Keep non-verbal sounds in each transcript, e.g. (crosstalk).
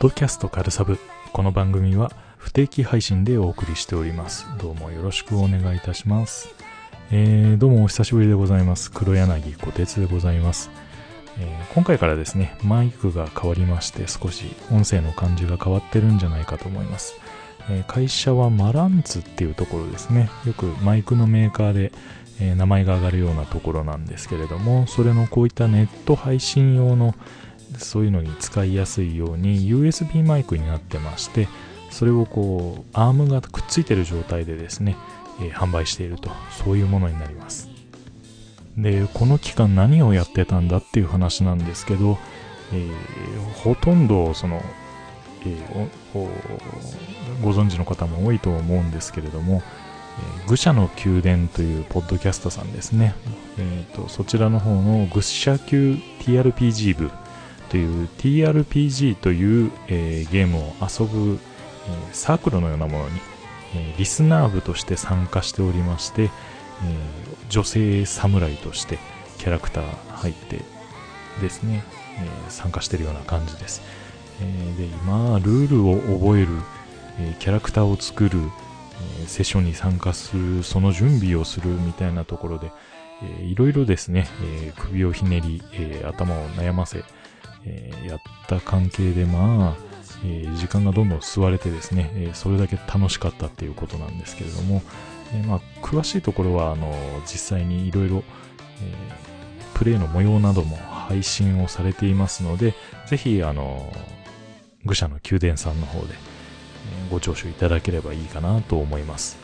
ドキャストカルサブ。この番組は不定期配信でお送りしております。どうもよろしくお願いいたします。えー、どうもお久しぶりでございます。黒柳小鉄でございます。えー今回からですね、マイクが変わりまして少し音声の感じが変わってるんじゃないかと思います。えー会社はマランツっていうところですね。よくマイクのメーカーで、名前が上がるようなところなんですけれども、それのこういったネット配信用のそういうのに使いやすいように USB マイクになってまして、それをこう、アームがくっついてる状態でですね、えー販売していると、そういうものになります。で、この期間何をやってたんだっていう話なんですけど、えーほとんどその、えーご存知の方も多いと思うんですけれども、え愚者の宮殿というポッドキャストさんですね。えーとそちらの方の愚者級 TRPG 部という TRPG という、えーゲームを遊ぶ、えーサークルのようなものに、えーリスナー部として参加しておりまして、えー女性侍としてキャラクター入ってですね、え参加してるような感じです。えーで今、ルールを覚える、えキャラクターを作る、えセッションに参加する、その準備をするみたいなところで、えーいろいろですね、え首をひねり、え頭を悩ませ、えーやった関係で、まあ、えー時間がどんどん吸われてですね、えーそれだけ楽しかったっていうことなんですけれども、えまあ、詳しいところは、あの、実際にいろいろ、プレイの模様なども配信をされていますので、ぜひ、あの、愚者の宮殿さんの方で、えご聴取いただければいいかなと思います。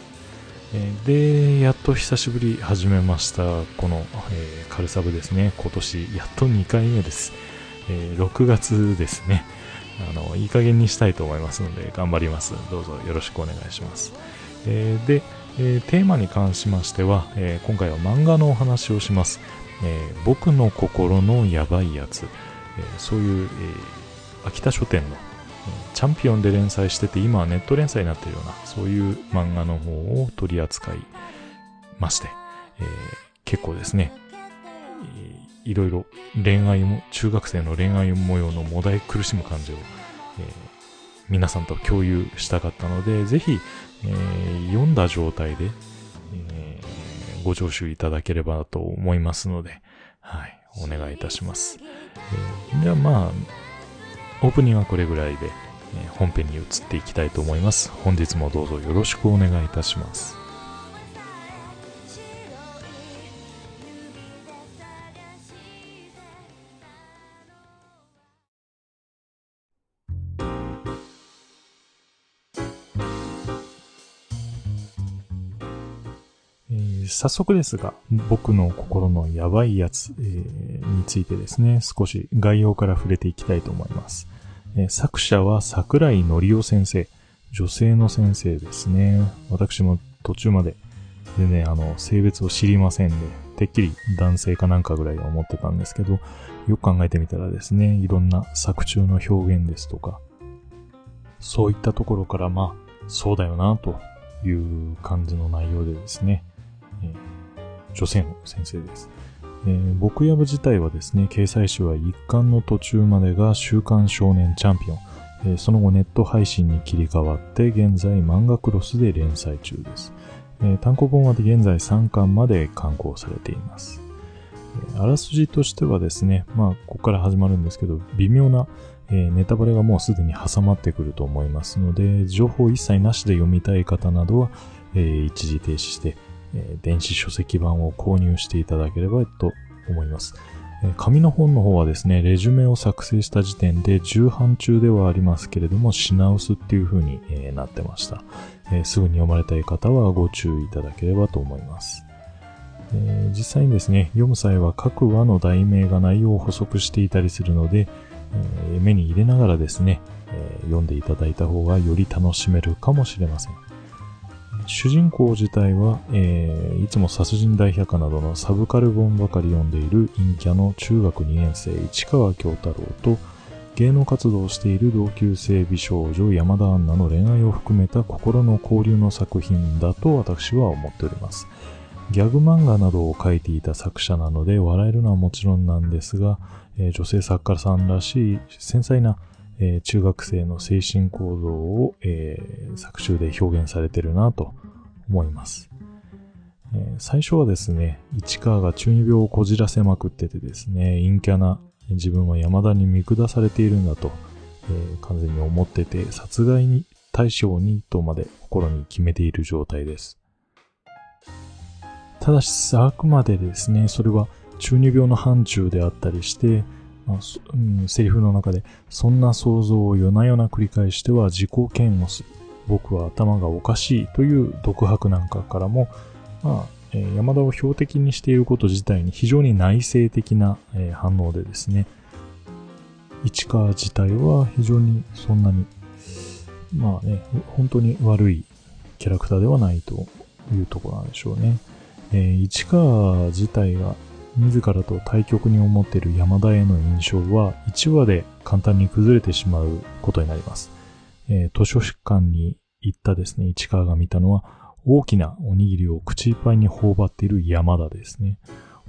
えで、やっと久しぶり始めました、この、えーカルサブですね。今年、やっと2回目です。えー6月ですね。あの、いい加減にしたいと思いますので、頑張ります。どうぞよろしくお願いします。えーで、えーテーマに関しましては、え今回は漫画のお話をします。え僕の心のやばいやつ。えそういう、え秋田書店の、チャンピオンで連載してて、今はネット連載になってるような、そういう漫画の方を取り扱いまして、えー結構ですね、いろいろ恋愛も、中学生の恋愛模様のもだえ苦しむ感じを、えー皆さんと共有したかったので、ぜひ、えー読んだ状態で、えーご聴取いただければと思いますので、はい、お願いいたします。えーではまあ、オープニングはこれぐらいで、え本編に移っていきたいと思います。本日もどうぞよろしくお願いいたします。早速ですが、僕の心のやばいやつ、えーについてですね、少し概要から触れていきたいと思います。えー作者は桜井のりお先生、女性の先生ですね。私も途中まで、でね、あの、性別を知りませんで、てっきり男性かなんかぐらいは思ってたんですけど、よく考えてみたらですね、いろんな作中の表現ですとか、そういったところから、まあ、そうだよな、という感じの内容でですね、えー女性の先生です。えー僕やぶ自体はですね、掲載誌は一巻の途中までが週刊少年チャンピオン、えーその後ネット配信に切り替わって、現在漫画クロスで連載中です。え単行本は現在3巻まで刊行されています。あらすじとしてはですね、まあ、ここから始まるんですけど、微妙な、えネタバレがもうすでに挟まってくると思いますので、情報一切なしで読みたい方などは、え一時停止して、え電子書籍版を購入していただければと思います。紙の本の方はですね、レジュメを作成した時点で重版中ではありますけれども、品薄っていう風に、なってました、すぐに読まれたい方はご注意いただければと思います。実際にですね、読む際は各話の題名が内容を補足していたりするので、目に入れながらですね、読んでいただいた方がより楽しめるかもしれません。主人公自体は、えーいつも殺人大百科などのサブカル本ばかり読んでいる陰キャの中学2年生市川京太郎と芸能活動をしている同級生美少女山田杏奈の恋愛を含めた心の交流の作品だと私は思っております。ギャグ漫画などを描いていた作者なので笑えるのはもちろんなんですが、えー女性作家さんらしい繊細な、えー、中学生の精神構造を、えー、作中で表現されてるなと思います。え、最初はですね、市川が中二病をこじらせまくっててですね、陰キャな自分は山田に見下されているんだと、え、完全に思ってて、殺害に対象にとまで心に決めている状態です。ただし、あくまでですね、それは中二病の範疇であったりして、まあうん、セリフの中で、そんな想像を夜な夜な繰り返しては自己嫌悪する。僕は頭がおかしいという独白なんかからも、まあ、えー、山田を標的にしていること自体に非常に内省的な、えー、反応でですね、市川自体は非常にそんなに、まあね、本当に悪いキャラクターではないというところなんでしょうね。えー、市川自体が自らと対極に思っている山田への印象は1話で簡単に崩れてしまうことになります。えー、図書館に行ったですね、市川が見たのは大きなおにぎりを口いっぱいに頬張っている山田ですね。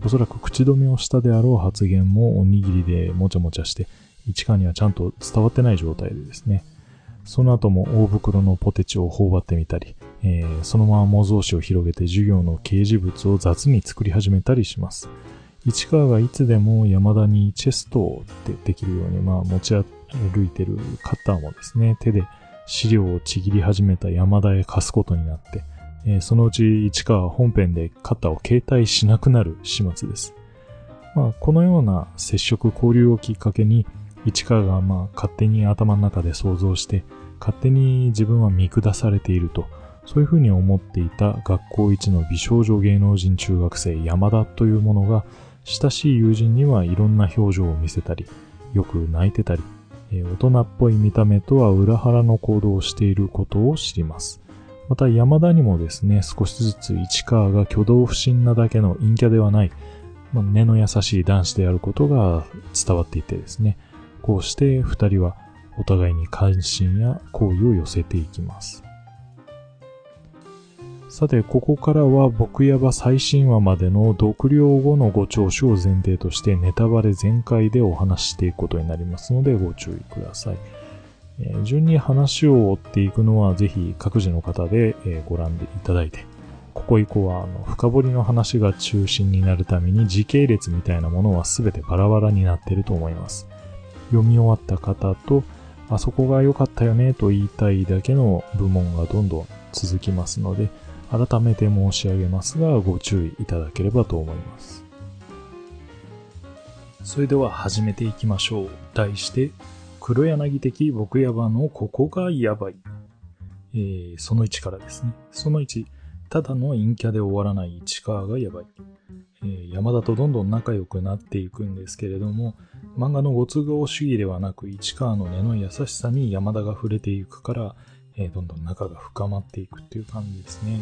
おそらく口止めをしたであろう発言もおにぎりでもちゃもちゃして、市川にはちゃんと伝わってない状態でですね。その後も大袋のポテチを頬張ってみたり、えー、そのまま模造紙を広げて授業の掲示物を雑に作り始めたりします。市川がいつでも山田にチェストってできるように、まあ持ち歩いてるカッターもですね、手で資料をちぎり始めた山田へ貸すことになって、えー、そのうち市川は本編でカッターを携帯しなくなる始末です。まあ、このような接触交流をきっかけに、市川がまあ勝手に頭の中で想像して、勝手に自分は見下されていると、そういうふうに思っていた学校一の美少女芸能人中学生山田というものが、親しい友人にはいろんな表情を見せたり、よく泣いてたり、え大人っぽい見た目とは裏腹の行動をしていることを知ります。また山田にもですね、少しずつ市川が挙動不審なだけの陰キャではない、まあ、根の優しい男子であることが伝わっていてですね、こうして二人はお互いに関心や好意を寄せていきます。さて、ここからは僕やば最新話までの読了後のご聴取を前提としてネタバレ全開でお話していくことになりますのでご注意ください。えー、順に話を追っていくのはぜひ各自の方で、え、ご覧いただいて、ここ以降はあの深掘りの話が中心になるために時系列みたいなものは全てバラバラになっていると思います。読み終わった方と、あそこが良かったよねと言いたいだけの部門がどんどん続きますので、改めて申し上げますが、ご注意いただければと思います。それでは始めていきましょう。題して、黒柳的僕ヤバのここがやばい。えー、その1からですね。その1、ただの陰キャで終わらない市川がやばい。え、山田とどんどん仲良くなっていくんですけれども、漫画のご都合主義ではなく市川の根の優しさに山田が触れていくから、え、どんどん仲が深まっていくっていう感じですね。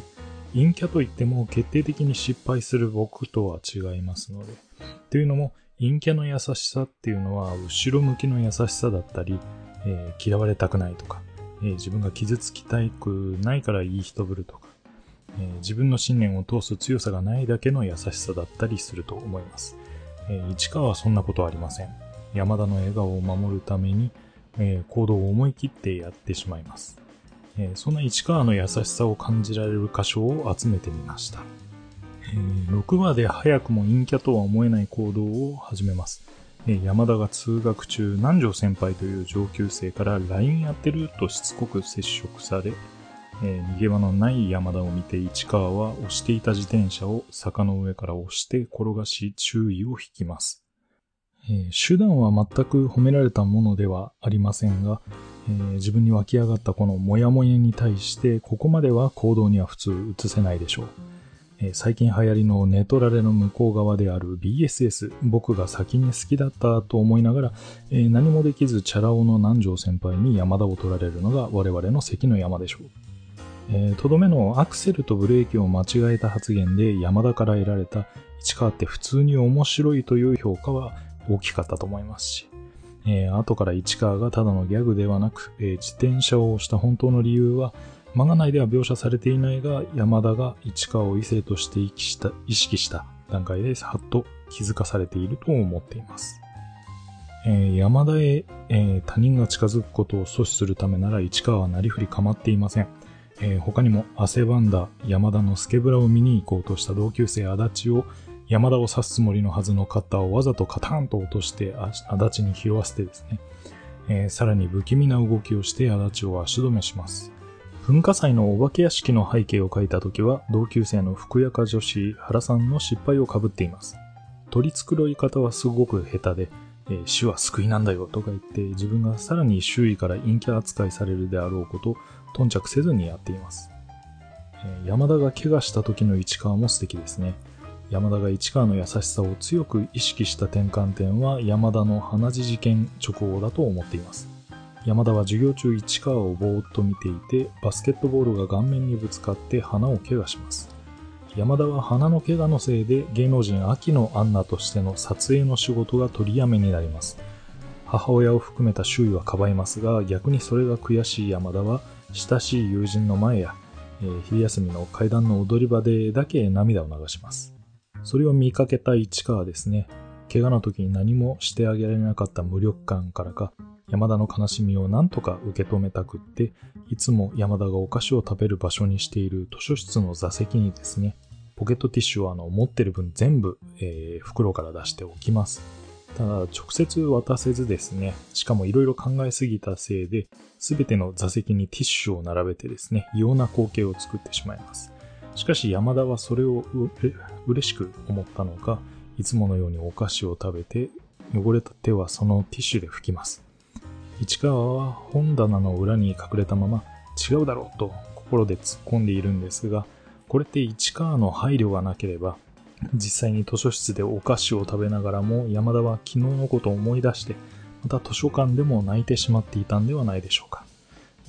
陰キャといっても決定的に失敗する僕とは違いますので。というのも、陰キャの優しさっていうのは、後ろ向きの優しさだったり、えー、嫌われたくないとか、えー、自分が傷つきたくないからいい人ぶるとか、えー、自分の信念を通す強さがないだけの優しさだったりすると思います。え市川はそんなことはありません。山田の笑顔を守るために、え行動を思い切ってやってしまいます。えー、そんな市川の優しさを感じられる箇所を集めてみました。えー、6話で早くも陰キャとは思えない行動を始めます。えー、山田が通学中、南條先輩という上級生から LINE やってるとしつこく接触され、え逃げ場のない山田を見て市川は押していた自転車を坂の上から押して転がし注意を引きます。手段は全く褒められたものではありませんが、えー、自分に湧き上がったこのモヤモヤに対してここまでは行動には普通移せないでしょう、えー、最近流行りのネトラレの向こう側である BSS 僕が先に好きだったと思いながら、えー、何もできずチャラ男の南條先輩に山田を取られるのが我々の関の山でしょう。とどめのアクセルとブレーキを間違えた発言で山田から得られた市川って普通に面白いという評価は大きかったと思いますし、えー、後から市川がただのギャグではなく、えー、自転車を押した本当の理由は、漫画内では描写されていないが、山田が市川を異性として意識した意識した段階ではっと気づかされていると思っています。えー、山田へ、え、他人が近づくことを阻止するためなら市川はなりふり構っていません。え、他にも汗ばんだ山田のスケブラを見に行こうとした同級生足立を山田を刺すつもりのはずのカッターをわざとカタンと落として足立に拾わせてですね、えー、さらに不気味な動きをして足立を足止めします。文化祭のお化け屋敷の背景を描いた時は同級生の福岡女子原さんの失敗をかぶっています。取り繕い方はすごく下手で、えー、死は救いなんだよとか言って自分がさらに周囲から陰キャ扱いされるであろうこと頓着せずにやっています。えー、山田が怪我した時の市川も素敵ですね。山田が市川の優しさを強く意識した転換点は山田の鼻血事件直後だと思っています。山田は授業中市川をぼーっと見ていて、バスケットボールが顔面にぶつかって鼻を怪我します。山田は鼻の怪我のせいで芸能人秋野アンナとしての撮影の仕事が取りやめになります。母親を含めた周囲はかばいますが、逆にそれが悔しい山田は、親しい友人の前や、えー、昼休みの階段の踊り場でだけ涙を流します。それを見かけた市川ですね。怪我の時に何もしてあげられなかった無力感からか、山田の悲しみを何とか受け止めたくって、いつも山田がお菓子を食べる場所にしている図書室の座席にですね、ポケットティッシュをあの持ってる分全部、えー、袋から出しておきます。ただ、直接渡せずですね、しかも色々考えすぎたせいで、すべての座席にティッシュを並べてですね、異様な光景を作ってしまいます。しかし山田はそれを嬉しく思ったのか、いつものようにお菓子を食べて、汚れた手はそのティッシュで拭きます。市川は本棚の裏に隠れたまま、違うだろうと心で突っ込んでいるんですが、これって市川の配慮がなければ、実際に図書室でお菓子を食べながらも山田は昨日のことを思い出して、また図書館でも泣いてしまっていたんではないでしょうか。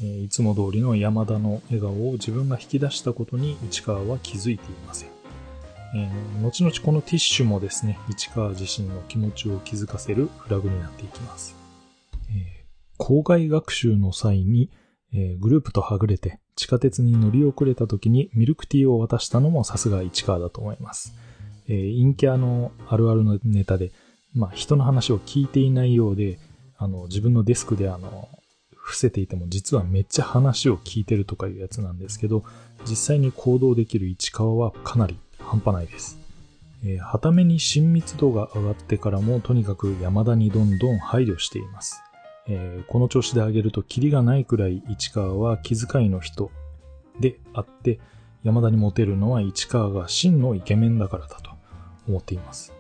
え、いつも通りの山田の笑顔を自分が引き出したことに市川は気づいていません。えー、後々このティッシュもですね、市川自身の気持ちを気づかせるフラグになっていきます。えー、校外学習の際に、えー、グループとはぐれて地下鉄に乗り遅れた時にミルクティーを渡したのもさすが市川だと思います。えー、陰キャのあるあるのネタで、まあ、人の話を聞いていないようで、あの、自分のデスクであの、伏せていても実はめっちゃ話を聞いてるとかいうやつなんですけど、実際に行動できる市川はかなり半端ないです。えー、はために親密度が上がってからもとにかく山田にどんどん配慮しています。えー、この調子で上げるとキリがないくらい市川は気遣いの人であって、山田にモテるのは市川が真のイケメンだからだと思っています。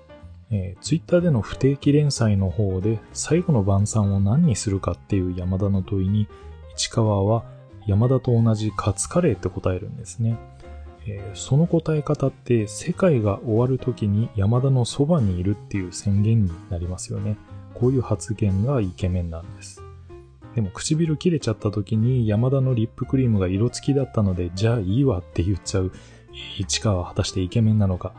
えー、ツイッターでの不定期連載の方で最後の晩餐を何にするかっていう山田の問いに市川は山田と同じカツカレーって答えるんですね。えー、その答え方って世界が終わる時に山田のそばにいるっていう宣言になりますよね。こういう発言がイケメンなんです。でも唇切れちゃった時に山田のリップクリームが色付きだったのでじゃあいいわって言っちゃう市川は果たしてイケメンなのか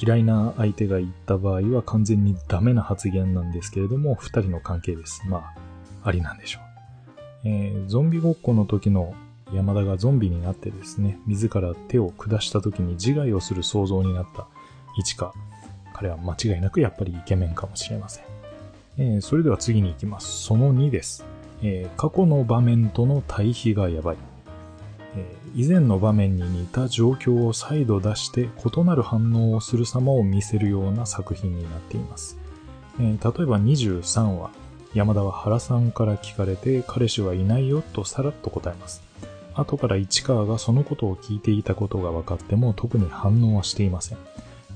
嫌いな相手が言った場合は完全にダメな発言なんですけれども、二人の関係です。まあ、ありなんでしょう。えー、ゾンビごっこの時の山田がゾンビになってですね、自ら手を下した時に自害をする想像になった市川。彼は間違いなくやっぱりイケメンかもしれません。えー、それでは次に行きます。その2です。えー、過去の場面との対比がやばい。以前の場面に似た状況を再度出して異なる反応をする様を見せるような作品になっています。例えば23話、山田は原さんから聞かれて彼氏はいないよとさらっと答えます。後から市川がそのことを聞いていたことが分かっても特に反応はしていません。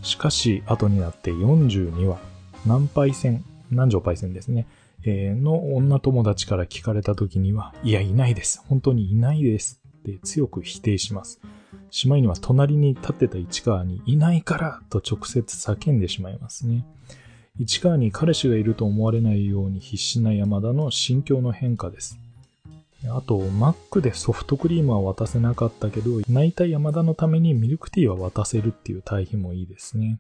しかし後になって42話、南パイセン、南條パイセンですね、の女友達から聞かれた時には、いや、いないです。本当にいないですって強く否定します。しまいには隣に立ってた市川にいないからと直接叫んでしまいますね。市川に彼氏がいると思われないように必死な山田の心境の変化です。あと、マックでソフトクリームは渡せなかったけど、泣いた山田のためにミルクティーは渡せるっていう対比もいいですね。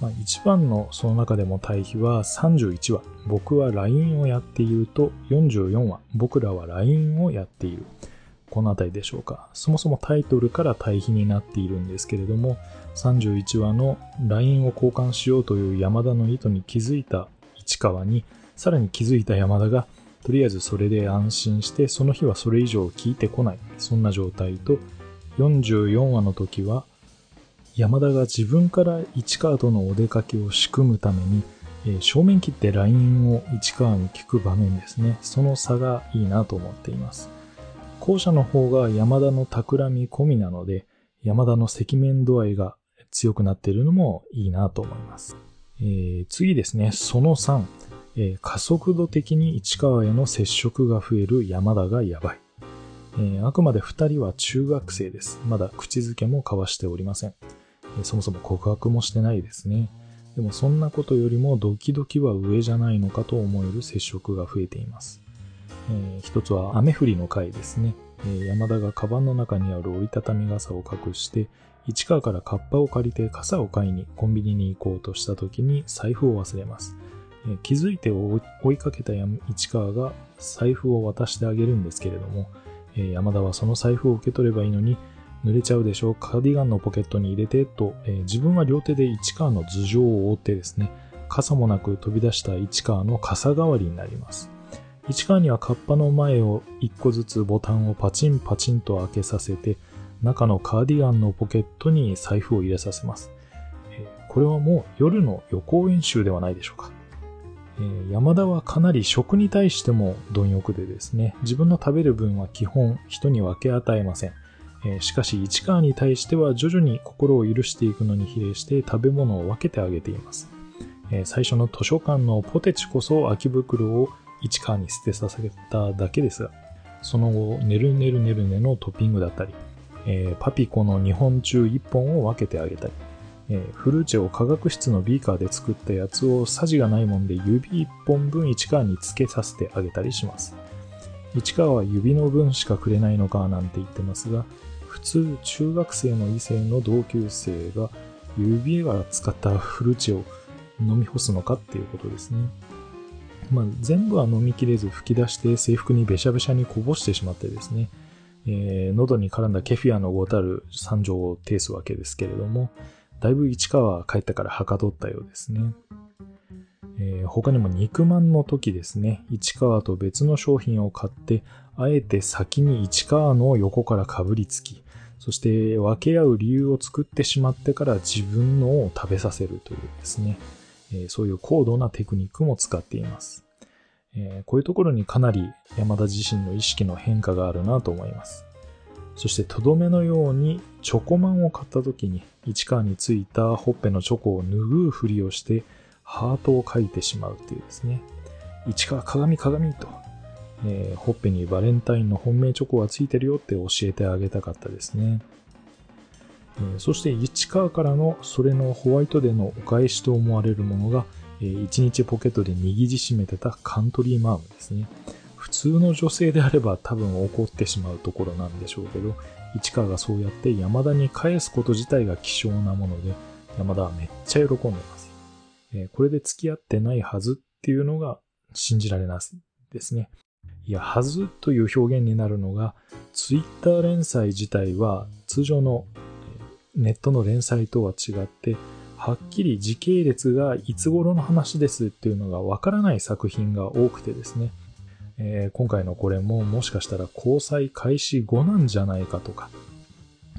まあ、一番のその中でも対比は31話、僕は LINE をやっていると44話、僕らは LINE をやっている。この辺りでしょうか。そもそもタイトルから対比になっているんですけれども、31話の LINE を交換しようという山田の意図に気づいた市川に、さらに気づいた山田が、とりあえずそれで安心して、その日はそれ以上聞いてこない。そんな状態と、44話の時は、山田が自分から市川とのお出かけを仕組むために、えー、正面切って LINE を市川に聞く場面ですね。その差がいいなと思っています。後者の方が山田の企み込みなので、山田の赤面度合いが強くなっているのもいいなと思います。えー、次ですね、その3、えー、加速度的に市川への接触が増える山田がやばい。えー、あくまで2人は中学生です。まだ口づけも交わしておりません。えそもそも告白もしてないですね。でもそんなことよりもドキドキは上じゃないのかと思える接触が増えています。えー、一つは雨降りの回ですね。えー、山田がカバンの中にある折りたたみ傘を隠して、市川からカッパを借りて傘を買いにコンビニに行こうとした時に財布を忘れます。えー、気づいて追いかけた市川が財布を渡してあげるんですけれども、え山田はその財布を受け取ればいいのに、濡れちゃうでしょうカーディガンのポケットに入れてと、えー、自分は両手で市川の頭上を覆ってですね、傘もなく飛び出した市川の傘代わりになります。市川にはカッパの前を一個ずつボタンをパチンパチンと開けさせて、中のカーディガンのポケットに財布を入れさせます。これはもう夜の予行演習ではないでしょうか。山田はかなり食に対しても貪欲でですね、自分の食べる分は基本人に分け与えません。しかし市川に対しては徐々に心を許していくのに比例して食べ物を分けてあげています。最初の図書館のポテチこそ空き袋を市川に捨てさせただけですが、その後、ねるねるねるねのトッピングだったり、えー、パピコの2本中1本を分けてあげたり、えー、フルーチェを化学室のビーカーで作ったやつをさじがないもんで指1本分市川につけさせてあげたりします。市川は指の分しかくれないのかなんて言ってますが、普通中学生の異性の同級生が指が使ったフルーチェを飲み干すのかっていうことですね。まあ、全部は飲みきれず吹き出して制服にべしゃべしゃにこぼしてしまってですね、えー、喉に絡んだケフィアのごたる惨状を呈すわけですけれども、だいぶ市川は帰ったからはかどったようですね。えー、他にも肉まんの時ですね、市川と別の商品を買って、あえて先に市川の横からかぶりつき、そして分け合う理由を作ってしまってから自分のを食べさせるというですね、え、そういう高度なテクニックも使っています。え、こういうところにかなり山田自身の意識の変化があるなと思います。そしてとどめのようにチョコマンを買った時に市川についたほっぺのチョコを拭うふりをしてハートを描いてしまうっていうですね。市川鏡鏡と、えー、ほっぺにバレンタインの本命チョコがついてるよって教えてあげたかったですね。そして市川からのそれのホワイトデーのお返しと思われるものが、えー、一日ポケットで握りしめてたカントリーマームですね。普通の女性であれば多分怒ってしまうところなんでしょうけど、市川がそうやって山田に返すこと自体が希少なもので、山田はめっちゃ喜んでます。これで付き合ってないはずっていうのが信じられますですね。いや、はずという表現になるのが、ツイッター連載自体は通常のネットの連載とは違って、はっきり時系列がいつ頃の話ですっていうのがわからない作品が多くてですね、えー、今回のこれももしかしたら交際開始後なんじゃないかとか、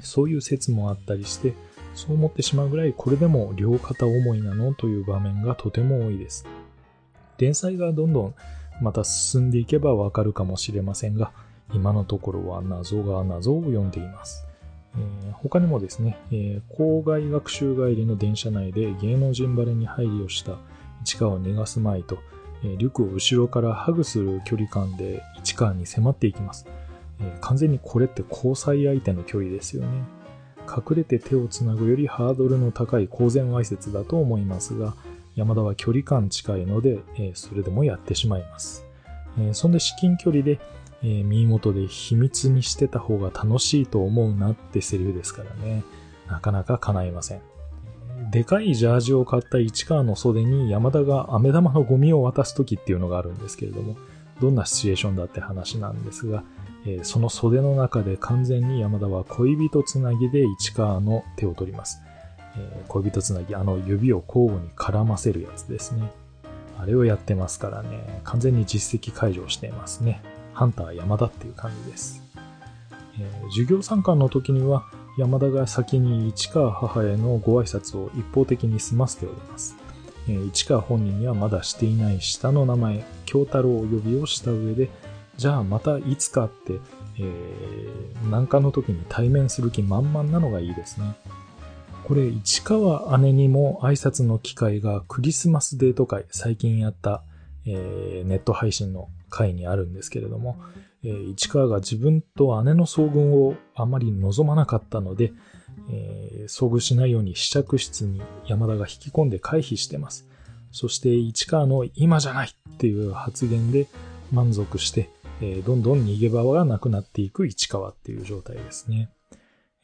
そういう説もあったりして、そう思ってしまうぐらいこれでも両肩重いなのという場面がとても多いです。連載がどんどんまた進んでいけばわかるかもしれませんが、今のところは謎が謎を読んでいます。えー、他にもですね、えー、校外学習帰りの電車内で芸能人バレに配慮した市川を逃がすまいと、えー、リュックを後ろからハグする距離感で市川に迫っていきます。え完全にこれって交際相手の距離ですよね。隠れて手をつなぐよりハードルの高い公然わいせつだと思いますが、山田は距離感近いので、えそれでもやってしまいます。えそんで至近距離で、え耳元で秘密にしてた方が楽しいと思うなってセリフですからね。なかなか叶いません。でかいジャージを買った市川の袖に山田が飴玉のゴミを渡す時っていうのがあるんですけれども、どんなシチュエーションだって話なんですが、えー、その袖の中で完全に山田は恋人つなぎで市川の手を取ります。えー、恋人つなぎ、あの指を交互に絡ませるやつですね。あれをやってますからね、完全に実績解除していますね。ハンター山田っていう感じです。えー、授業参観の時には山田が先に市川母へのご挨拶を一方的に済ませております。えー、市川本人にはまだしていない下の名前、京太郎を呼びをした上で、じゃあまたいつかって、えー、南下の時に対面する気満々なのがいいですね。これ、市川姉にも挨拶の機会がクリスマスデート会、最近やった、えー、ネット配信の会にあるんですけれども、えー、市川が自分と姉の遭遇をあまり望まなかったので、えー、遭遇しないように試着室に山田が引き込んで回避してます。そして市川の今じゃないっていう発言で満足して、え、どんどん逃げ場がなくなっていく市川っていう状態ですね。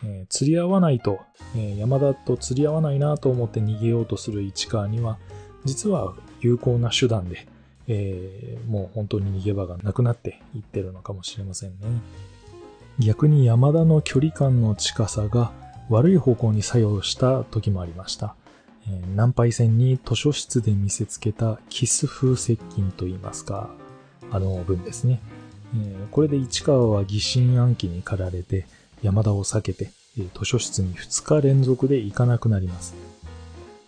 え、釣り合わないと、え、山田と釣り合わないなと思って逃げようとする市川には、実は有効な手段で、えー、もう本当に逃げ場がなくなっていってるのかもしれませんね。逆に山田の距離感の近さが悪い方向に作用した時もありました。えー、南海線に図書室で見せつけたキス風接近といいますか、あの文ですね。えー、これで市川は疑心暗鬼に駆られて山田を避けて、え、図書室に2日連続で行かなくなります。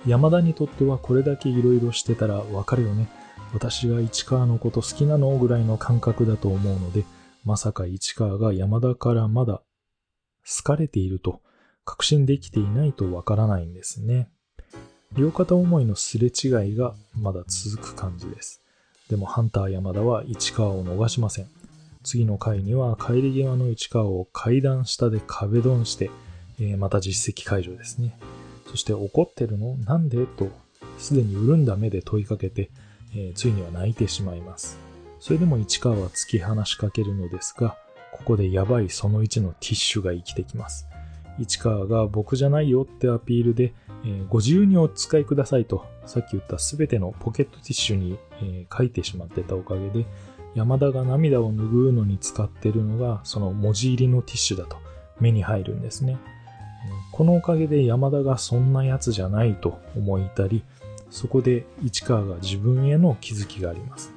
山田にとってはこれだけ色々してたらわかるよね。私が市川のこと好きなのぐらいの感覚だと思うので、まさか市川が山田からまだ好かれていると確信できていないとわからないんですね。両肩思いのすれ違いがまだ続く感じです。でもハンター山田は市川を逃しません。次の回には帰り際の市川を階段下で壁ドンして、えー、また実績解除ですね。そして怒ってるのなんでと、すでに潤んだ目で問いかけて、えー、ついには泣いてしまいます。それでも市川は突き放しかけるのですが、ここでやばいその1のティッシュが生きてきます。市川が僕じゃないよってアピールで、えー、ご自由にお使いくださいと、さっき言ったすべてのポケットティッシュに、えー、書いてしまってたおかげで、山田が涙を拭うのに使ってるのが、その文字入りのティッシュだと目に入るんですね。このおかげで山田がそんなやつじゃないと思いたり、そこで市川が自分への気づきがあります。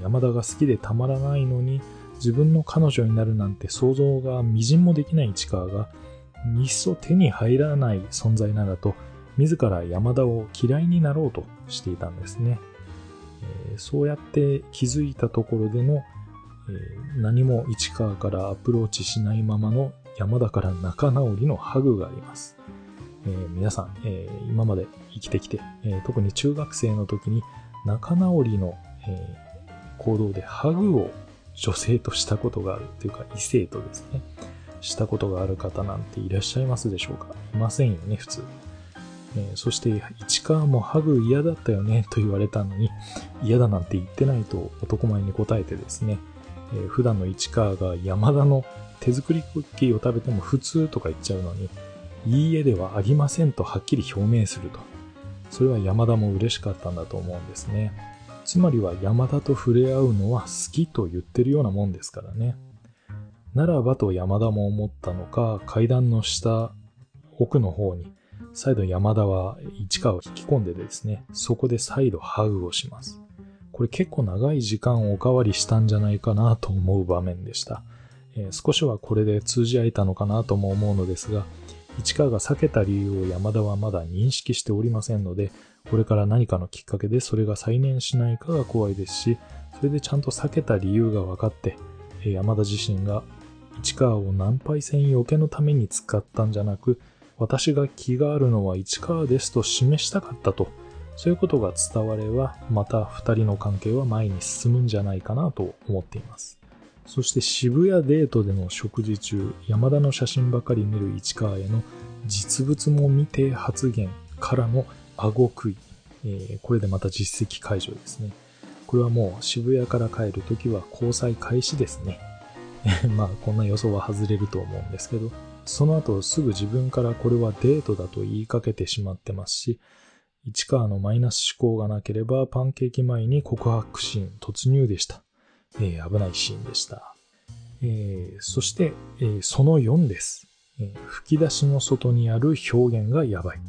山田が好きでたまらないのに、自分の彼女になるなんて想像が微塵もできない市川が、いっそ手に入らない存在ならと、自ら山田を嫌いになろうとしていたんですね。そうやって気づいたところでの、何も市川からアプローチしないままの山田から仲直りのハグがあります。えー、皆さん、えー、今まで生きてきて、えー、特に中学生の時に仲直りの、え行動でハグを女性としたことがあるっていうか異性とですね、したことがある方なんていらっしゃいますでしょうか？いませんよね、普通。えそして、市川もハグ嫌だったよねと言われたのに、嫌だなんて言ってないと男前に答えてですね、えー、普段の市川が山田の手作りクッキーを食べても普通とか言っちゃうのに、いいえではありませんとはっきり表明すると。それは山田も嬉しかったんだと思うんですね。つまりは山田と触れ合うのは好きと言ってるようなもんですからね。ならばと山田も思ったのか、階段の下、奥の方に、再度山田は市川を引き込んでですね、そこで再度ハグをします。これ結構長い時間おかわりしたんじゃないかなと思う場面でした。えー、少しはこれで通じ合えたのかなとも思うのですが、市川が避けた理由を山田はまだ認識しておりませんので、これから何かのきっかけでそれが再燃しないかが怖いですし、それでちゃんと避けた理由が分かって、山田自身が市川を南イ線よけのために使ったんじゃなく、私が気があるのは市川ですと示したかったと、そういうことが伝われば、また二人の関係は前に進むんじゃないかなと思っています。そして渋谷デートでの食事中、山田の写真ばかり見る市川への実物も見て発言からの顎食い。えー、これでまた実績解除ですね。これはもう渋谷から帰るときは交際開始ですね。(laughs) まあこんな予想は外れると思うんですけど、その後すぐ自分からこれはデートだと言いかけてしまってますし、市川のマイナス思考がなければパンケーキ前に告白シーン突入でした。えー、危ないシーンでした。えー、そして、えー、その4です、え吹き出しの外にある表現がやばい。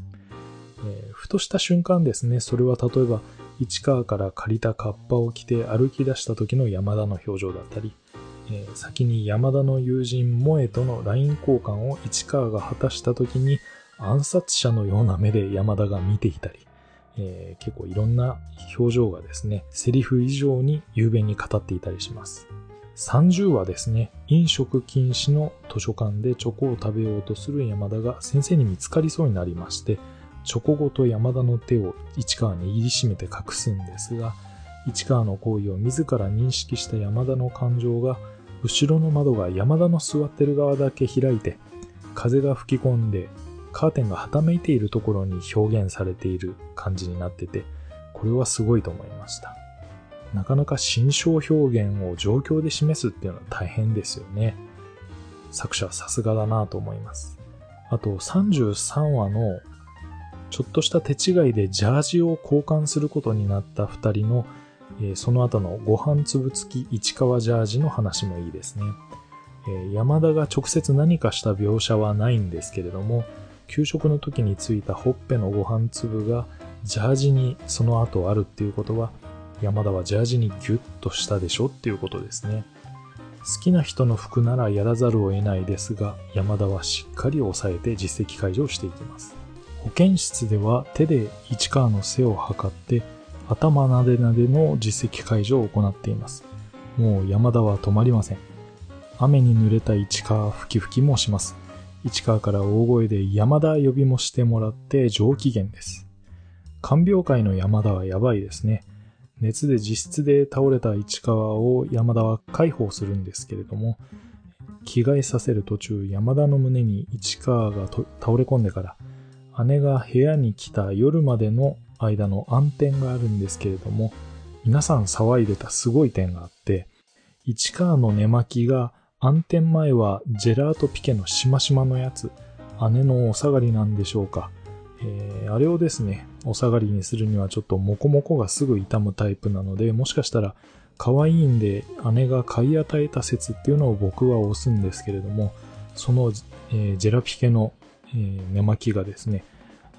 えふとした瞬間ですね、それは例えば、市川から借りたカッパを着て歩き出した時の山田の表情だったり、えー、先に山田の友人萌えとの LINE 交換を市川が果たした時に暗殺者のような目で山田が見ていたり、えー、結構いろんな表情がですね、セリフ以上に雄弁に語っていたりします。30話ですね、飲食禁止の図書館でチョコを食べようとする山田が先生に見つかりそうになりまして、チョコごと山田の手を市川に握りしめて隠すんですが、市川の行為を自ら認識した山田の感情が、後ろの窓が山田の座ってる側だけ開いて、風が吹き込んで、カーテンがはためいているところに表現されている感じになってて、これはすごいと思いました。なかなか心象表現を状況で示すっていうのは大変ですよね。作者はさすがだなと思います。あと33話のちょっとした手違いでジャージを交換することになった二人の、その後のご飯粒付き市川ジャージの話もいいですね、山田が直接何かした描写はないんですけれども、給食の時についたほっぺのご飯粒がジャージにその後あるっていうことは、山田はジャージにギュッとしたでしょっていうことですね。好きな人の服ならやらざるを得ないですが、山田はしっかり抑えて実績解除をしていきます。保健室では手で市川の背を測って頭なでなでの実績解除を行っています。もう山田は止まりません。雨に濡れた市川吹き吹きもします。市川から大声で山田呼びもしてもらって上機嫌です。看病会の山田はやばいですね。熱で自室で倒れた市川を山田は解放するんですけれども、着替えさせる途中、山田の胸に市川が倒れ込んでから、姉が部屋に来た夜までの間の暗転があるんですけれども、皆さん騒いでたすごい点があって、市川の寝巻きが暗転前はジェラートピケのしましまのやつ、姉のお下がりなんでしょうか。えー、あれをですね、お下がりにするにはちょっとモコモコがすぐ傷むタイプなので、もしかしたら可愛いんで姉が買い与えた説っていうのを僕は押すんですけれども、その、えー、ジェラピケの、えー、寝巻きがですね、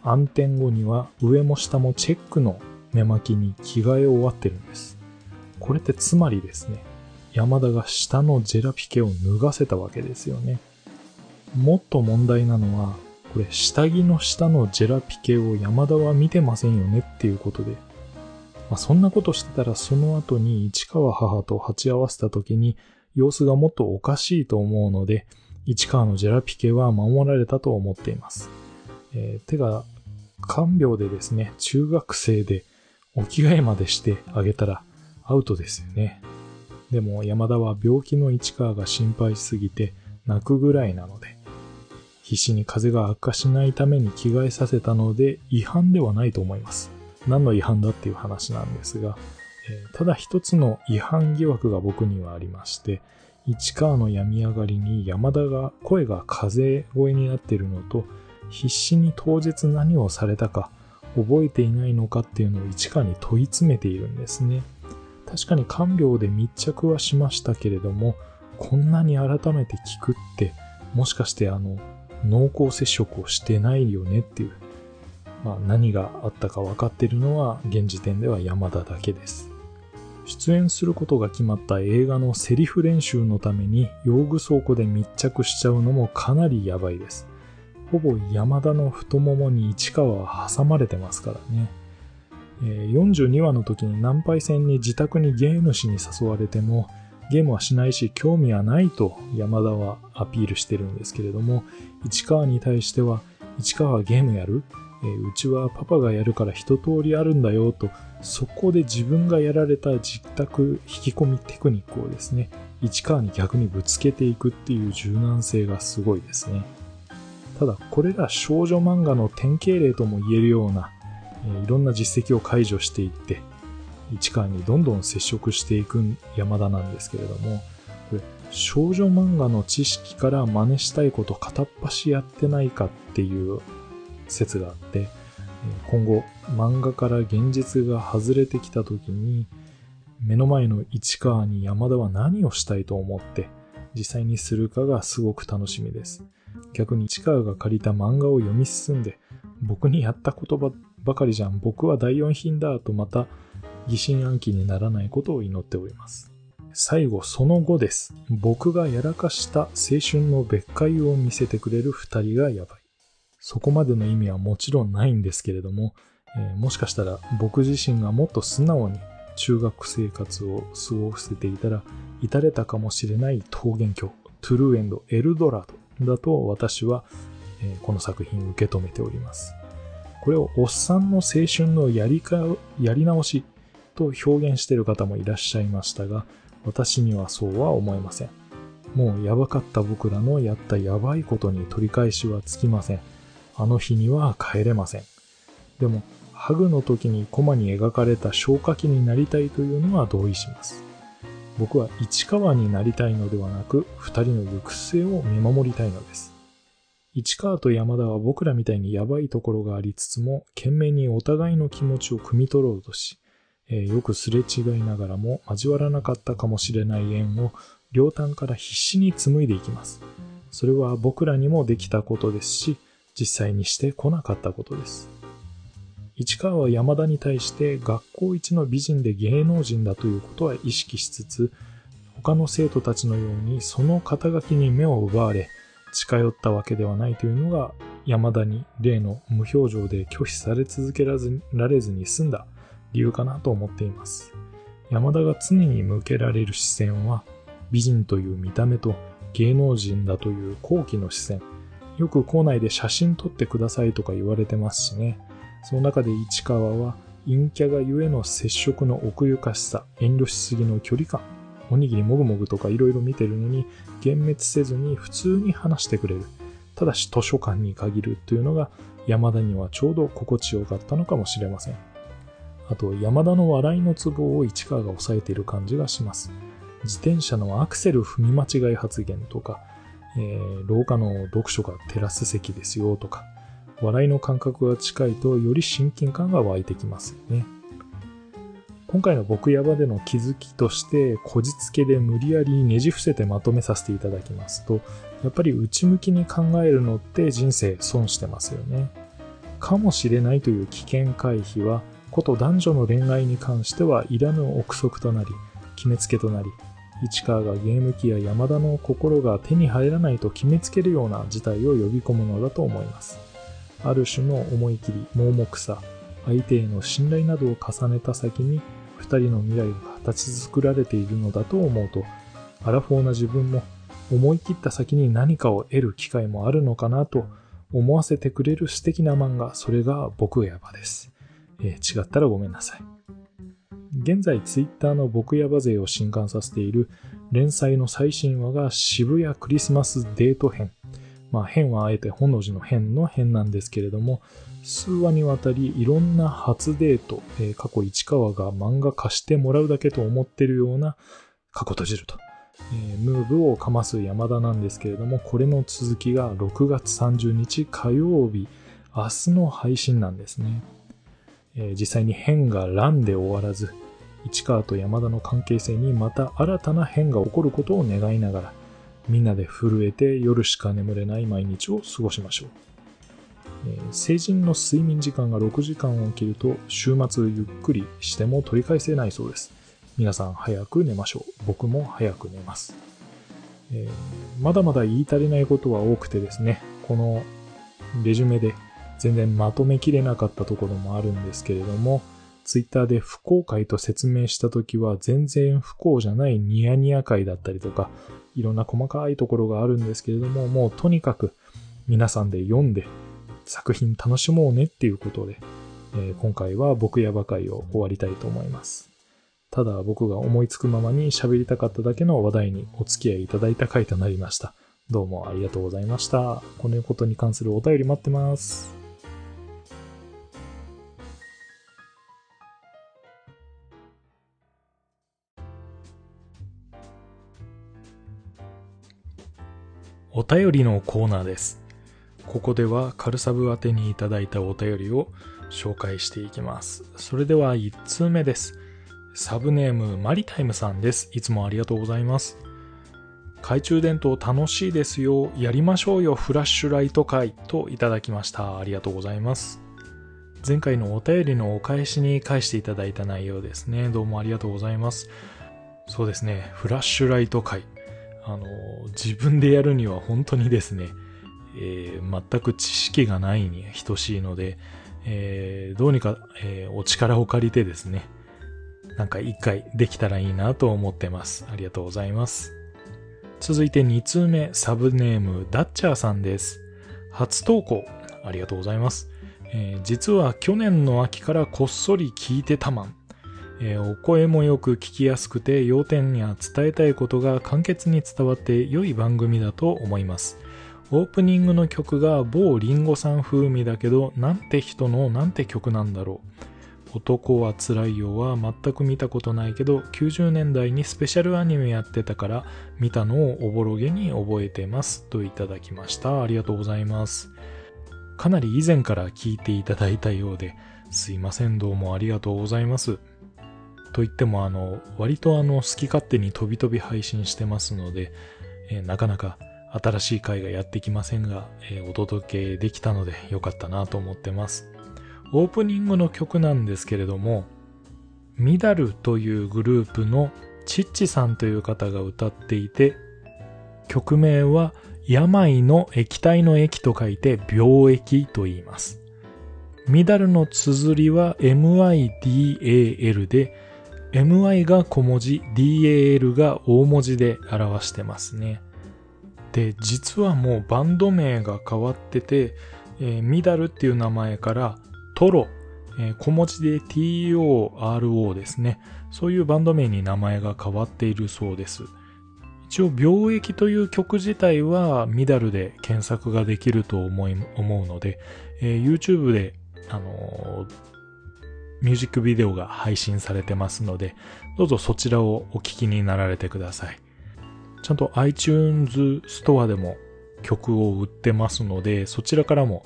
暗転後には上も下もチェックの寝巻きに着替え終わってるんです。これってつまりですね、山田が下のジェラピケを脱がせたわけですよね。もっと問題なのは、これ下着の下のジェラピケを山田は見てませんよねっていうことで、まあ、そんなことしてたらその後に市川母と鉢合わせた時に様子がもっとおかしいと思うので、市川のジェラピケは守られたと思っています。えー、てか、看病でですね、中学生でお着替えまでしてあげたらアウトですよね。でも山田は病気の市川が心配しすぎて泣くぐらいなので、必死に風が悪化しないために着替えさせたので違反ではないと思います。何の違反だっていう話なんですが、えー、ただ一つの違反疑惑が僕にはありまして、市川の病み上がりに山田が声が風声になっているのと、必死に当日何をされたか覚えていないのかっていうのを市川に問い詰めているんですね。確かに看病で密着はしましたけれども、こんなに改めて聞くって、もしかしてあの、濃厚接触をしてないよねっていう、まあ何があったか分かってるのは現時点では山田だけです。出演することが決まった映画のセリフ練習のために用具倉庫で密着しちゃうのもかなりやばいです。ほぼ山田の太ももに市川は挟まれてますからね。42話の時に南イ戦に自宅にゲームしに誘われても、ゲームはしないし興味はないと山田はアピールしてるんですけれども、市川に対しては、市川はゲームやる？えうちはパパがやるから一通りあるんだよと、そこで自分がやられた実宅引き込みテクニックをですね、市川に逆にぶつけていくっていう柔軟性がすごいですね。ただ、これら少女漫画の典型例とも言えるような、いろんな実績を解除していって、市川にどんどん接触していく山田なんですけれども、これ少女漫画の知識から真似したいこと片っ端やってないかっていう説があって、今後漫画から現実が外れてきた時に、目の前の市川に山田は何をしたいと思って実際にするかがすごく楽しみです。逆に市川が借りた漫画を読み進んで、僕にやった言葉ばかりじゃん、僕は第四品だとまた疑心暗鬼にならないことを祈っております。最後、その後です。僕がやらかした青春の別海を見せてくれる二人がやばい。そこまでの意味はもちろんないんですけれども、えー、もしかしたら僕自身がもっと素直に中学生活を過ごせていたら、至れたかもしれない桃源郷、トゥルーエンド、エルドラドだと私は、えー、この作品受け止めております。これをおっさんの青春のやりか、やり直しと表現している方もいらっしゃいましたが、私にはそうは思えません。もうやばかった僕らのやったやばいことに取り返しはつきません。あの日には帰れません。でも、ハグの時にコマに描かれた消火器になりたいというのは同意します。僕は市川になりたいのではなく、二人の行く末を見守りたいのです。市川と山田は僕らみたいにやばいところがありつつも、懸命にお互いの気持ちを汲み取ろうとし、えー、よくすれ違いながらも交わらなかったかもしれない縁を両端から必死に紡いでいきます。それは僕らにもできたことですし、実際にしてこなかったことです。市川は山田に対して学校一の美人で芸能人だということは意識しつつ、他の生徒たちのようにその肩書きに目を奪われ、近寄ったわけではないというのが山田に例の無表情で拒否され続けられずに済んだ理由かなと思っています。山田が常に向けられる視線は美人という見た目と芸能人だという後期の視線。よく校内で写真撮ってくださいとか言われてますしね。その中で市川は陰キャがゆえの接触の奥ゆかしさ、遠慮しすぎの距離感、おにぎりもぐもぐとか色々見てるのに、幻滅せずに普通に話してくれる。ただし図書館に限るというのが山田にはちょうど心地よかったのかもしれません。あと、山田の笑いのツボを市川が抑えている感じがします。自転車のアクセル踏み間違い発言とか、えー、廊下の読書がテラス席ですよとか、笑いの感覚が近いとより親近感が湧いてきますよね。今回の僕ヤバでの気づきとして、こじつけで無理やりねじ伏せてまとめさせていただきますと、やっぱり内向きに考えるのって人生損してますよね。かもしれないという危険回避は、こと男女の恋愛に関してはいらぬ憶測となり、決めつけとなり、市川がゲーム機や山田の心が手に入らないと決めつけるような事態を呼び込むのだと思います。ある種の思い切り、盲目さ、相手への信頼などを重ねた先に二人の未来が形作られているのだと思うと、アラフォーな自分も思い切った先に何かを得る機会もあるのかなと思わせてくれる素敵な漫画、それが僕やばです。えー、違ったらごめんなさい。現在ツイッターの僕やば勢を震撼させている連載の最新話が渋谷クリスマスデート編。まあ、編はあえて本能寺の編の編なんですけれども、数話にわたりいろんな初デート、えー、過去市川が漫画貸してもらうだけと思ってるような過去閉じると、えー、ムーブをかます山田なんですけれども、これの続きが6月30日火曜日、明日の配信なんですね。えー、実際に変が乱で終わらず、市川と山田の関係性にまた新たな変が起こることを願いながら、みんなで震えて夜しか眠れない毎日を過ごしましょう。え、成人の睡眠時間が6時間を切ると週末ゆっくりしても取り返せないそうです。皆さん早く寝ましょう。僕も早く寝ます。えー、まだまだ言い足りないことは多くてですね、このレジュメで全然まとめきれなかったところもあるんですけれども、ツイッターで不公開と説明したときは全然不幸じゃないニヤニヤ会だったりとか、いろんな細かいところがあるんですけれども、もうとにかく皆さんで読んで作品楽しもうねっていうことで、えー、今回は僕やば会を終わりたいと思います。ただ僕が思いつくままに喋りたかっただけの話題にお付き合いいただいた回となりました。どうもありがとうございました。このことに関するお便り待ってます。お便りのコーナーです。ここではカルサブ宛てにいただいたお便りを紹介していきます。それでは1通目です。サブネームマリタイムさんです。いつもありがとうございます。懐中電灯楽しいですよ。やりましょうよ。フラッシュライト会といただきました。ありがとうございます。前回のお便りのお返しに返していただいた内容ですね。どうもありがとうございます。そうですね、フラッシュライト会。あの、自分でやるには本当にですね、えー、全く知識がないに等しいので、えー、どうにか、えー、お力を借りてですね、なんか一回できたらいいなと思ってます。ありがとうございます。続いて2通目、サブネーム、ダッチャーさんです。初投稿、ありがとうございます。えー、実は去年の秋からこっそり聞いてたまん。えー、お声もよく聞きやすくて要点や伝えたいことが簡潔に伝わって良い番組だと思います。オープニングの曲が某リンゴさん風味だけどなんて人のなんて曲なんだろう。男はつらいよは全く見たことないけど90年代にスペシャルアニメやってたから見たのをおぼろげに覚えてます。といただきました。ありがとうございます。かなり以前から聞いていただいたようですいません。どうもありがとうございます。と言ってもあの割とあの好き勝手に飛び飛び配信してますので、え、なかなか新しい回がやってきませんが、えー、お届けできたのでよかったなと思ってますオープニングの曲なんですけれども、ミダルというグループのチッチさんという方が歌っていて、曲名は病の液体の液と書いて病液と言います。ミダルの綴りは MIDAL で、MI が小文字、DAL が大文字で表してますね。で、実はもうバンド名が変わってて、えー、ミダルっていう名前からトロ、えー、小文字で TORO ですね。そういうバンド名に名前が変わっているそうです。一応、病液という曲自体はミダルで検索ができると思い、思うので、えー、YouTube で、あのー、ミュージックビデオが配信されてますので、どうぞそちらをお聴きになられてください。ちゃんと iTunes ストアでも曲を売ってますので、そちらからも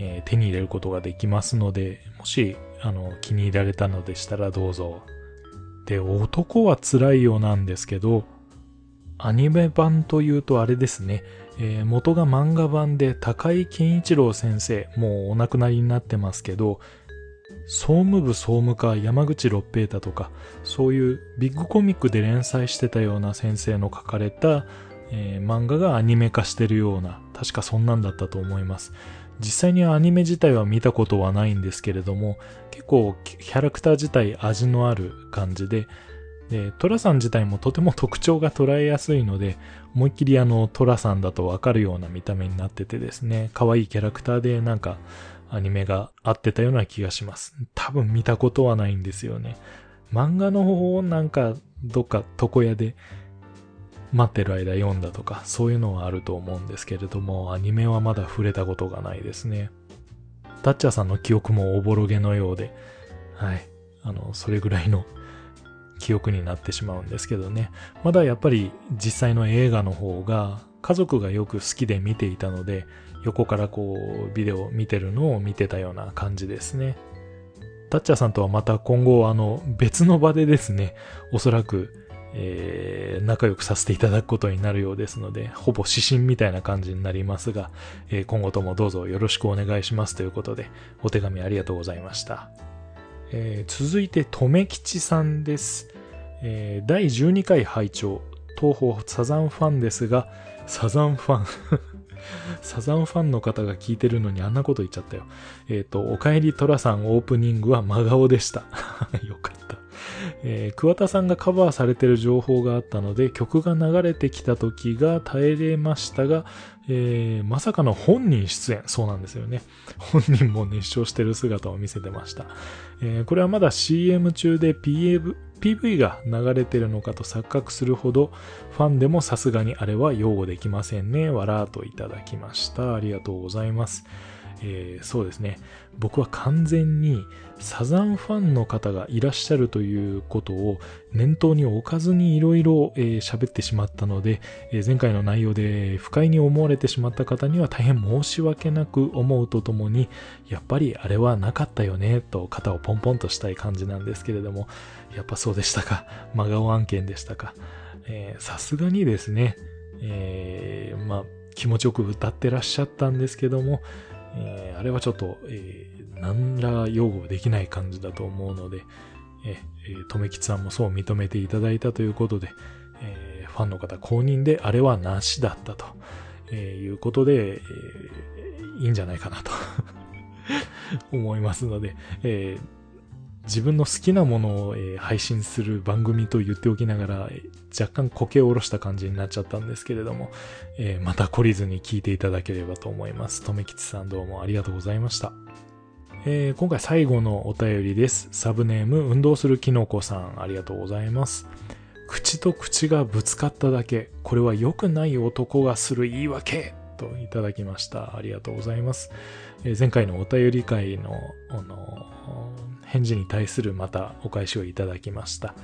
えー、手に入れることができますので、もし、あの、気に入られたのでしたらどうぞ。で、男は辛いようなんですけど、アニメ版というとあれですね、えー、元が漫画版で高井健一郎先生、もうお亡くなりになってますけど、総務部総務課山口六平太とか、そういうビッグコミックで連載してたような先生の書かれた、えー、漫画がアニメ化してるような、確かそんなんだったと思います。実際にアニメ自体は見たことはないんですけれども、結構キャラクター自体味のある感じで、で、トラさん自体もとても特徴が捉えやすいので、思いっきりあのトラさんだとわかるような見た目になっててですね、可愛いキャラクターでなんかアニメが合ってたような気がします。多分見たことはないんですよね。漫画の方をなんかどっか床屋で待ってる間読んだとか、そういうのはあると思うんですけれども、アニメはまだ触れたことがないですね。タッチャーさんの記憶もおぼろげのようで、はい。あの、それぐらいの記憶になってしまうんですけどね。まだやっぱり実際の映画の方が家族がよく好きで見ていたので、横からこうビデオを見てるのを見てたような感じですね。タッチャーさんとはまた今後あの別の場でですね、おそらくえー、仲良くさせていただくことになるようですので、ほぼ指針みたいな感じになりますが、えー、今後ともどうぞよろしくお願いしますということで、お手紙ありがとうございました。えー、続いて、とめきちさんです。えー、第12回拝聴東方サザンファンですが、サザンファンサザンファンの方が聞いてるのにあんなこと言っちゃったよ。えっ、ー、と、おかえりトラさんオープニングは真顔でした。(laughs) よかった。えー、桑田さんがカバーされてる情報があったので、曲が流れてきた時が耐えれましたが、えー、まさかの本人出演。そうなんですよね。本人も熱唱してる姿を見せてました。えー、これはまだ CM 中で PV, PV が流れてるのかと錯覚するほど、ファンでもさすがにあれは擁護できませんね。わらーといただきました。ありがとうございます。えー、そうですね。僕は完全にサザンファンの方がいらっしゃるということを念頭に置かずにいろいろ喋ってしまったので、えー、前回の内容で不快に思われてしまった方には大変申し訳なく思うとともに、やっぱりあれはなかったよねと肩をポンポンとしたい感じなんですけれども、やっぱそうでしたか？真顔案件でしたか？さすがにですね、えー、まあ、気持ちよく歌ってらっしゃったんですけども、えー、あれはちょっと、えー、何ら擁護できない感じだと思うので、えー、とめきさんもそう認めていただいたということで、えー、ファンの方公認であれはなしだったと、えー、いうことで、えー、いいんじゃないかなと (laughs) 思いますので、えー自分の好きなものを、え、配信する番組と言っておきながら、若干苔を下ろした感じになっちゃったんですけれども、えー、また懲りずに聞いていただければと思います。とめきちさんどうもありがとうございました。えー、今回最後のお便りです。サブネーム、運動するきのこさん、ありがとうございます。口と口がぶつかっただけ、これは良くない男がする言い訳といただきました。ありがとうございます。えー、前回のお便り会の、の返事に対するまたお返しをいただきました。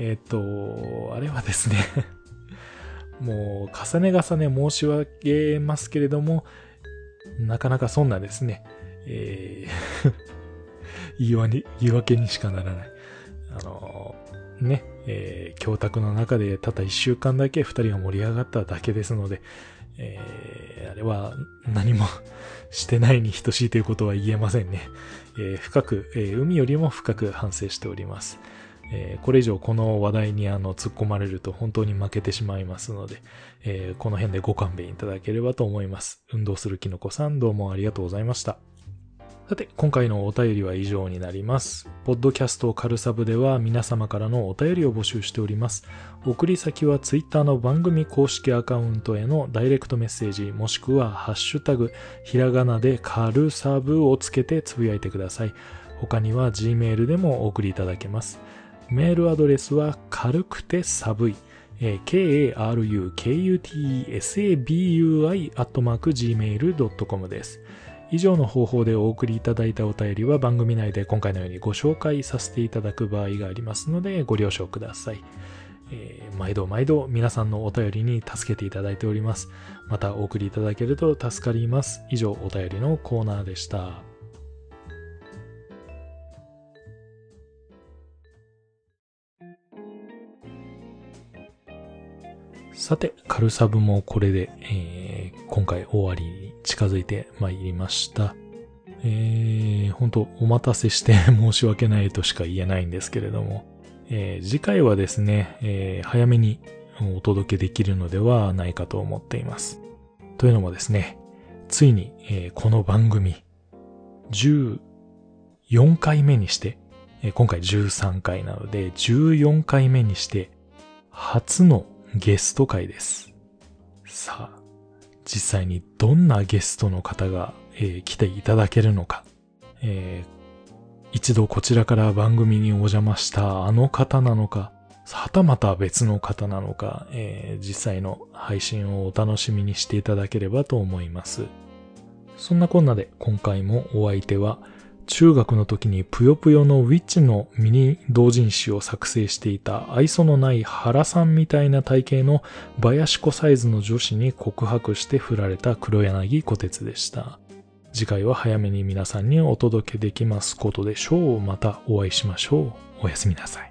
えっ、ー、と、あれはですね (laughs) もう重ね重ね申し上げますけれども、なかなかそんなですね、えー (laughs) 言い訳言い訳にしかならない。あの、ね、えー、教託の中でたった一週間だけ二人が盛り上がっただけですので、えー、あれは何も (laughs) してないに等しいということは言えませんね。えー、深く、えー、海よりも深く反省しております。えー、これ以上この話題にあの突っ込まれると本当に負けてしまいますので、えー、この辺でご勘弁いただければと思います。運動するきのこさんどうもありがとうございました。さて、今回のお便りは以上になります。ポッドキャストカルサブでは皆様からのお便りを募集しております。送り先は Twitter の番組公式アカウントへのダイレクトメッセージ、もしくはハッシュタグ、ひらがなでカルサブをつけてつぶやいてください。他には Gmail でもお送りいただけます。メールアドレスは軽くて寒いえ。k-a-r-u-k-u-t-s-a-b-u-i.gmail.com です。以上の方法でお送りいただいたお便りは番組内で今回のようにご紹介させていただく場合がありますのでご了承ください。えー、毎度毎度皆さんのお便りに助けていただいております。またお送りいただけると助かります。以上お便りのコーナーでした。さて、カルサブもこれで、えー、今回終わりに近づいてまいりました。えー、本当お待たせして申し訳ないとしか言えないんですけれども、えー、次回はですね、えー、早めにお届けできるのではないかと思っています。というのもですね、ついに、えー、この番組、14回目にして、えー、今回13回なので、14回目にして、初のゲスト会です。さあ、実際にどんなゲストの方が、えー、来ていただけるのか、えー、一度こちらから番組にお邪魔したあの方なのか、はたまた別の方なのか、えー、実際の配信をお楽しみにしていただければと思います。そんなこんなで今回もお相手は、中学の時にぷよぷよのウィッチのミニ同人誌を作成していた愛想のない原さんみたいな体型のバヤシコサイズの女子に告白して振られた黒柳小鉄でした。次回は早めに皆さんにお届けできますことでしょう。またお会いしましょう。おやすみなさい。